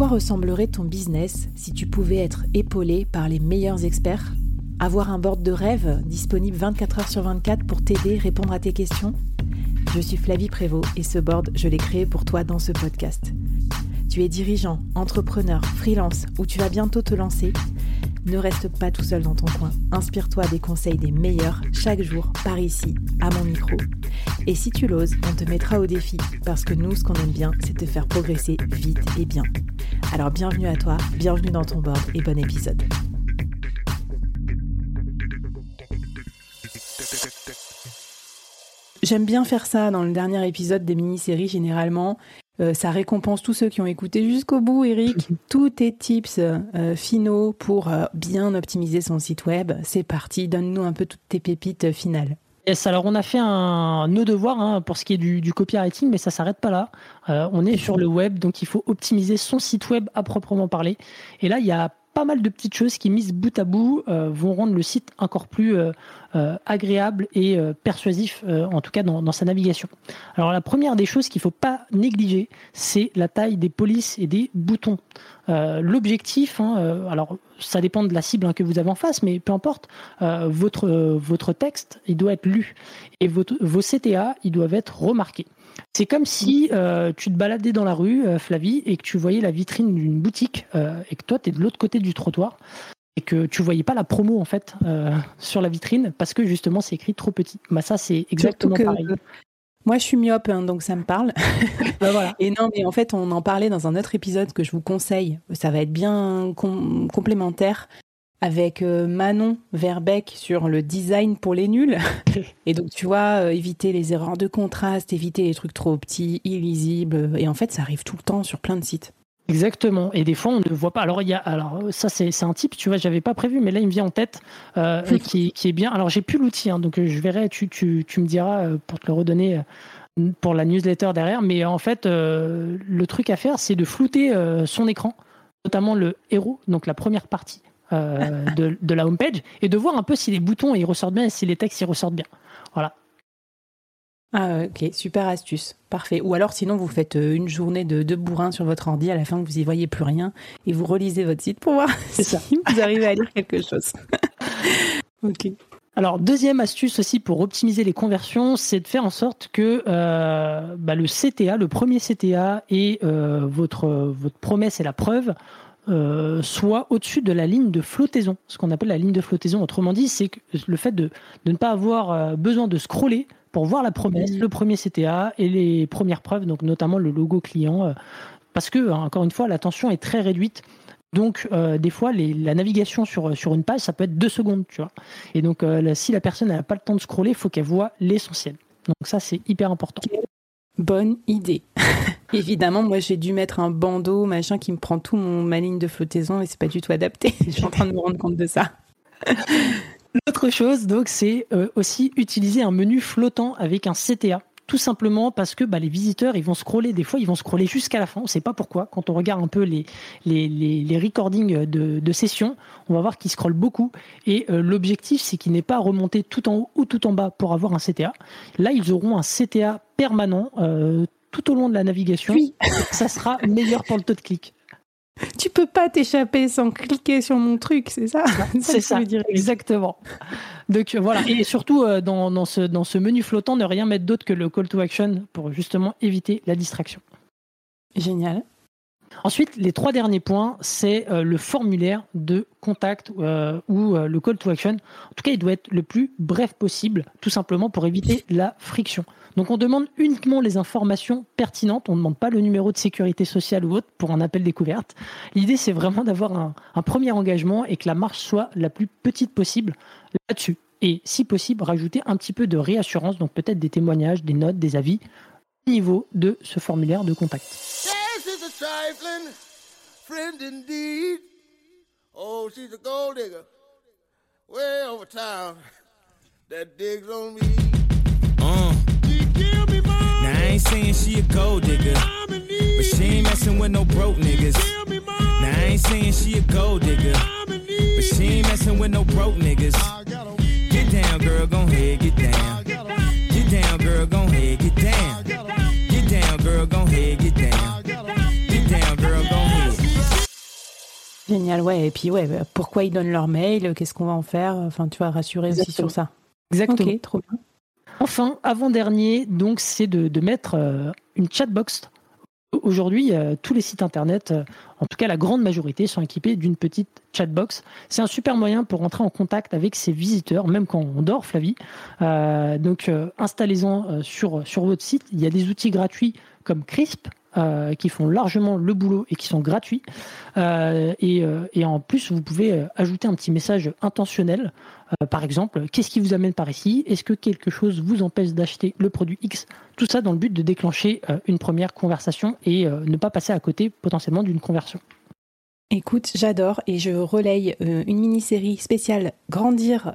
Quoi ressemblerait ton business si tu pouvais être épaulé par les meilleurs experts? Avoir un board de rêve disponible 24 heures sur 24 pour t'aider, répondre à tes questions? Je suis Flavie Prévost et ce board, je l'ai créé pour toi dans ce podcast. Tu es dirigeant, entrepreneur, freelance ou tu vas bientôt te lancer? Ne reste pas tout seul dans ton coin. Inspire-toi des conseils des meilleurs chaque jour par ici, à mon micro. Et si tu l'oses, on te mettra au défi parce que nous, ce qu'on aime bien, c'est te faire progresser vite et bien. Alors bienvenue à toi, bienvenue dans ton board et bon épisode. J'aime bien faire ça dans le dernier épisode des mini-séries généralement. Euh, ça récompense tous ceux qui ont écouté jusqu'au bout, Eric. Tous tes tips euh, finaux pour euh, bien optimiser son site web. C'est parti, donne-nous un peu toutes tes pépites finales. Yes, alors on a fait un, nos devoirs hein, pour ce qui est du, copywriting, mais ça s'arrête pas là. on est sur le web, donc il faut optimiser son site web à proprement parler. Et là, il y a pas mal de petites choses qui, mises bout à bout, euh, vont rendre le site encore plus euh, euh, agréable et persuasif, en tout cas dans, sa navigation. Alors la première des choses qu'il ne faut pas négliger, c'est la taille des polices et des boutons. L'objectif, hein, alors ça dépend de la cible hein, que vous avez en face, mais peu importe, votre, votre texte, il doit être lu et votre, vos CTA, ils doivent être remarqués. C'est comme si euh, tu te baladais dans la rue, euh, Flavie, et que tu voyais la vitrine d'une boutique, euh, et que toi, tu es de l'autre côté du trottoir, et que tu voyais pas la promo, en fait, sur la vitrine, parce que justement, c'est écrit trop petit. Bah, ça, c'est exactement pareil. Moi, je suis myope, hein, donc ça me parle. Bah, voilà. Et non, mais en fait, on en parlait dans un autre épisode que je vous conseille. Ça va être bien complémentaire avec euh, Manon Verbeck sur le design pour les nuls. Et donc, tu vois, euh, éviter les erreurs de contraste, éviter les trucs trop petits, illisibles. Et en fait, ça arrive tout le temps sur plein de sites. Exactement. Et des fois, on ne voit pas. Alors, il y a, alors ça, c'est, un type, tu vois, j'avais pas prévu, mais là, il me vient en tête, euh, qui, qui, est bien. Alors, j'ai plus l'outil, hein, donc je verrai, tu, tu, tu, me diras pour te le redonner pour la newsletter derrière. Mais en fait, le truc à faire, c'est de flouter son écran, notamment le héros, donc la première partie. Euh, de, de, la homepage et de voir un peu si les boutons ils ressortent bien et si les textes ils ressortent bien. Voilà. Ah ok, super astuce, parfait. Ou alors sinon vous faites euh, une journée de, de bourrin sur votre ordi à la fin vous y voyez plus rien et vous relisez votre site pour voir si ça. vous arrivez à lire quelque chose. ok. Alors deuxième astuce aussi pour optimiser les conversions, c'est de faire en sorte que euh, bah, le CTA, le premier CTA et votre votre promesse et la preuve euh, soit au-dessus de la ligne de flottaison, ce qu'on appelle la ligne de flottaison. Autrement dit, c'est le fait de, ne pas avoir euh, besoin de scroller pour voir la promesse, le premier CTA et les premières preuves, donc notamment le logo client, euh, parce que encore une fois, l'attention est très réduite. Donc, des fois, la navigation sur, sur une page, ça peut être deux secondes, tu vois. Et donc, si la personne n'a pas le temps de scroller, il faut qu'elle voit l'essentiel. Donc, ça, c'est hyper important. Bonne idée. Évidemment, moi j'ai dû mettre un bandeau, machin, qui me prend tout mon, ma ligne de flottaison et c'est pas du tout adapté. Je suis en train de me rendre compte de ça. L'autre chose, donc, c'est euh, aussi utiliser un menu flottant avec un CTA tout simplement parce que bah, les visiteurs, ils vont scroller, des fois, ils vont scroller jusqu'à la fin. On ne sait pas pourquoi. Quand on regarde un peu les, les, les, recordings de, de, sessions, on va voir qu'ils scrollent beaucoup. Et euh, l'objectif, c'est qu'ils n'aient pas remonté tout en haut ou tout en bas pour avoir un CTA. Là, ils auront un CTA permanent euh, tout au long de la navigation. Oui. Ça sera meilleur pour le taux de clic. Tu peux pas t'échapper sans cliquer sur mon truc, c'est ça C'est ça, exactement. Donc voilà, et surtout euh, dans, dans, ce, dans ce menu flottant, ne rien mettre d'autre que le call to action pour justement éviter la distraction. Génial. Ensuite, les trois derniers points, c'est euh, le formulaire de contact euh, ou le call to action. En tout cas, il doit être le plus bref possible, tout simplement pour éviter la friction. Donc on demande uniquement les informations pertinentes, on ne demande pas le numéro de sécurité sociale ou autre pour un appel découverte. L'idée c'est vraiment d'avoir un, premier engagement et que la marche soit la plus petite possible là-dessus. Et si possible, rajouter un petit peu de réassurance, donc peut-être des témoignages, des notes, des avis au niveau de ce formulaire de contact. Friend indeed. Oh, she's a gold digger. Way over town. That digs on me. Uh. Now I ain't saying she a gold digger. But she ain't messing with no broke niggas. Now I ain't saying she a gold digger. But she ain't messing with no broke niggas. Get down, girl, gon' head, Génial, ouais. Et puis, ouais, bah, pourquoi ils donnent leur mail Qu'est-ce qu'on va en faire Enfin, tu vas rassurer aussi sur ça. Exactement. Ok, trop bien. Enfin, avant-dernier, donc, c'est de, de mettre euh, une chatbox. Aujourd'hui, euh, tous les sites internet, euh, en tout cas la grande majorité, sont équipés d'une petite chatbox. C'est un super moyen pour rentrer en contact avec ses visiteurs, même quand on dort, Flavie. Euh, donc, euh, installez-en euh, sur, sur votre site. Il y a des outils gratuits comme Crisp. Euh, qui font largement le boulot et qui sont gratuits. Euh, et, euh, et en plus, vous pouvez ajouter un petit message intentionnel par exemple, qu'est-ce qui vous amène par ici? Est-ce que quelque chose vous empêche d'acheter le produit X? Tout ça dans le but de déclencher une première conversation et ne pas passer à côté potentiellement d'une conversion. Écoute, j'adore et je relaye une mini-série spéciale Grandir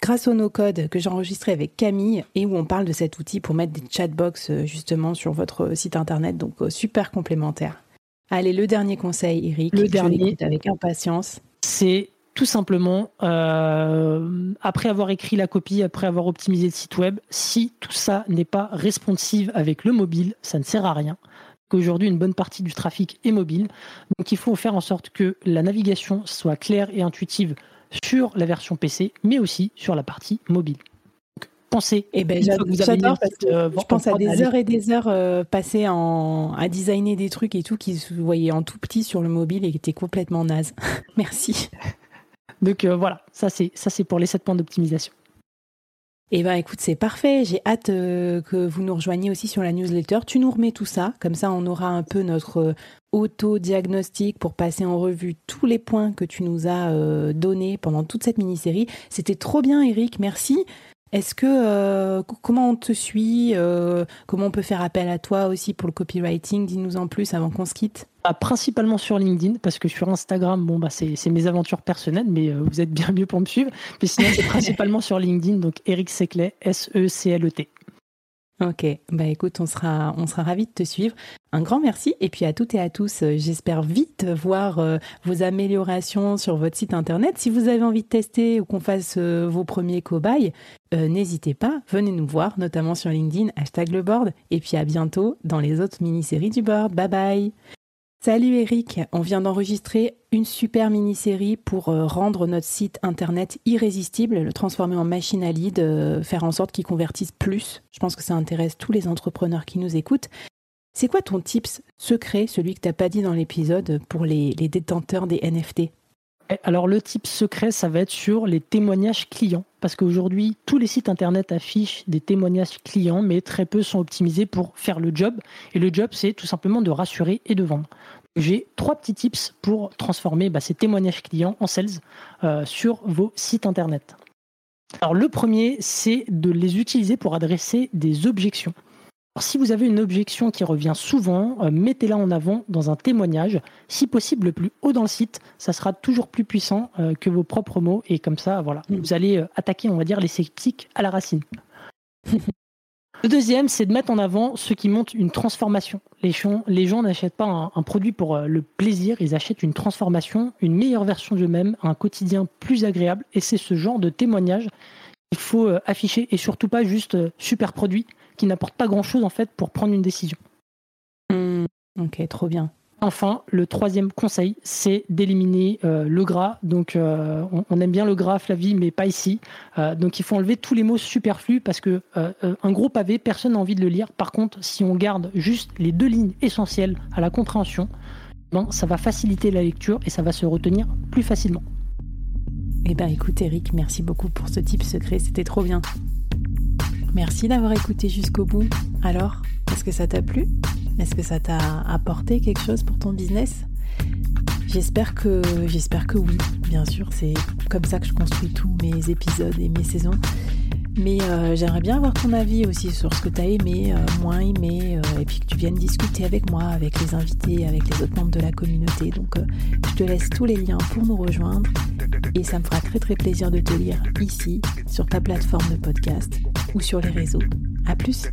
grâce au no-code que j'ai enregistré avec Camille et où on parle de cet outil pour mettre des chatbox euh, justement sur votre site internet. Donc, euh, super complémentaire. Allez, le dernier conseil, Eric. Le dernier. avec impatience. C'est tout simplement, euh, après avoir écrit la copie, après avoir optimisé le site web, si tout ça n'est pas responsive avec le mobile, ça ne sert à rien. Qu'aujourd'hui, une bonne partie du trafic est mobile. Donc, il faut faire en sorte que la navigation soit claire et intuitive sur la version PC, mais aussi sur la partie mobile. Donc, pensez. Eh ben, j'adore parce que euh, je en pense à des heures et des heures euh, passées en, à designer des trucs et tout qui se voyaient en tout petit sur le mobile et qui étaient complètement naze. Merci. Donc euh, voilà, ça c'est ça c'est pour les 7 points d'optimisation. Eh ben écoute, c'est parfait. J'ai hâte euh, que vous nous rejoigniez aussi sur la newsletter. Tu nous remets tout ça, comme ça on aura un peu notre euh, auto-diagnostic pour passer en revue tous les points que tu nous as euh, donnés pendant toute cette mini-série. C'était trop bien, Eric. Merci. Est-ce que euh, c- comment on te suit euh, Comment on peut faire appel à toi aussi pour le copywriting? Dis-nous en plus avant qu'on se quitte. Ah, principalement sur LinkedIn, parce que sur Instagram, bon bah c'est c'est mes aventures personnelles, mais euh, vous êtes bien mieux pour me suivre. Mais sinon, c'est principalement sur LinkedIn, donc Eric Seclet, E S-E-C-L-E-T. Ok, bah écoute, on sera, on sera ravis de te suivre. Un grand merci et puis à toutes et à tous, euh, j'espère vite voir euh, vos améliorations sur votre site internet. Si vous avez envie de tester ou qu'on fasse euh, vos premiers cobayes, n'hésitez pas, venez nous voir, notamment sur LinkedIn, hashtag le board. Et puis à bientôt dans les autres mini-séries du board. Bye bye Salut Eric, on vient d'enregistrer une super mini-série pour euh, rendre notre site internet irrésistible, le transformer en machine à lead, euh, faire en sorte qu'il convertisse plus. Je pense que ça intéresse tous les entrepreneurs qui nous écoutent. C'est quoi ton tips secret, celui que t'as pas dit dans l'épisode, pour les, détenteurs des NFT Alors le type secret, ça va être sur les témoignages clients, parce qu'aujourd'hui, tous les sites internet affichent des témoignages clients, mais très peu sont optimisés pour faire le job. Et le job, c'est tout simplement de rassurer et de vendre. J'ai trois petits tips pour transformer bah, ces témoignages clients en sales euh, sur vos sites internet. Alors le premier, c'est de les utiliser pour adresser des objections. Alors, si vous avez une objection qui revient souvent, euh, mettez-la en avant dans un témoignage, si possible le plus haut dans le site, ça sera toujours plus puissant euh, que vos propres mots et comme ça, voilà, Mm. vous allez euh, attaquer, on va dire, les sceptiques à la racine. Le deuxième, c'est de mettre en avant ceux qui montent une transformation. Les gens, les gens n'achètent pas un, un produit pour le plaisir, ils achètent une transformation, une meilleure version d'eux-mêmes, un quotidien plus agréable. Et c'est ce genre de témoignage qu'il faut afficher et surtout pas juste super produit qui n'apporte pas grand-chose en fait pour prendre une décision. Hmm, Ok, trop bien. Enfin, le troisième conseil, c'est d'éliminer euh, le gras. Donc, euh, on, on aime bien le gras, Flavie, mais pas ici. Euh, donc, il faut enlever tous les mots superflus parce que un gros pavé, personne n'a envie de le lire. Par contre, si on garde juste les deux lignes essentielles à la compréhension, ben, ça va faciliter la lecture et ça va se retenir plus facilement. Eh ben écoute Eric, merci beaucoup pour ce type secret, c'était trop bien. Merci d'avoir écouté jusqu'au bout. Alors, est-ce que ça t'a plu? Est-ce que ça t'a apporté quelque chose pour ton business? J'espère que, j'espère que oui, bien sûr, c'est comme ça que je construis tous mes épisodes et mes saisons. Mais euh, j'aimerais bien avoir ton avis aussi sur ce que tu as aimé, euh, moins aimé, euh, et puis que tu viennes discuter avec moi, avec les invités, avec les autres membres de la communauté. Donc je te laisse tous les liens pour nous rejoindre et ça me fera très très plaisir de te lire ici, sur ta plateforme de podcast ou sur les réseaux. À plus!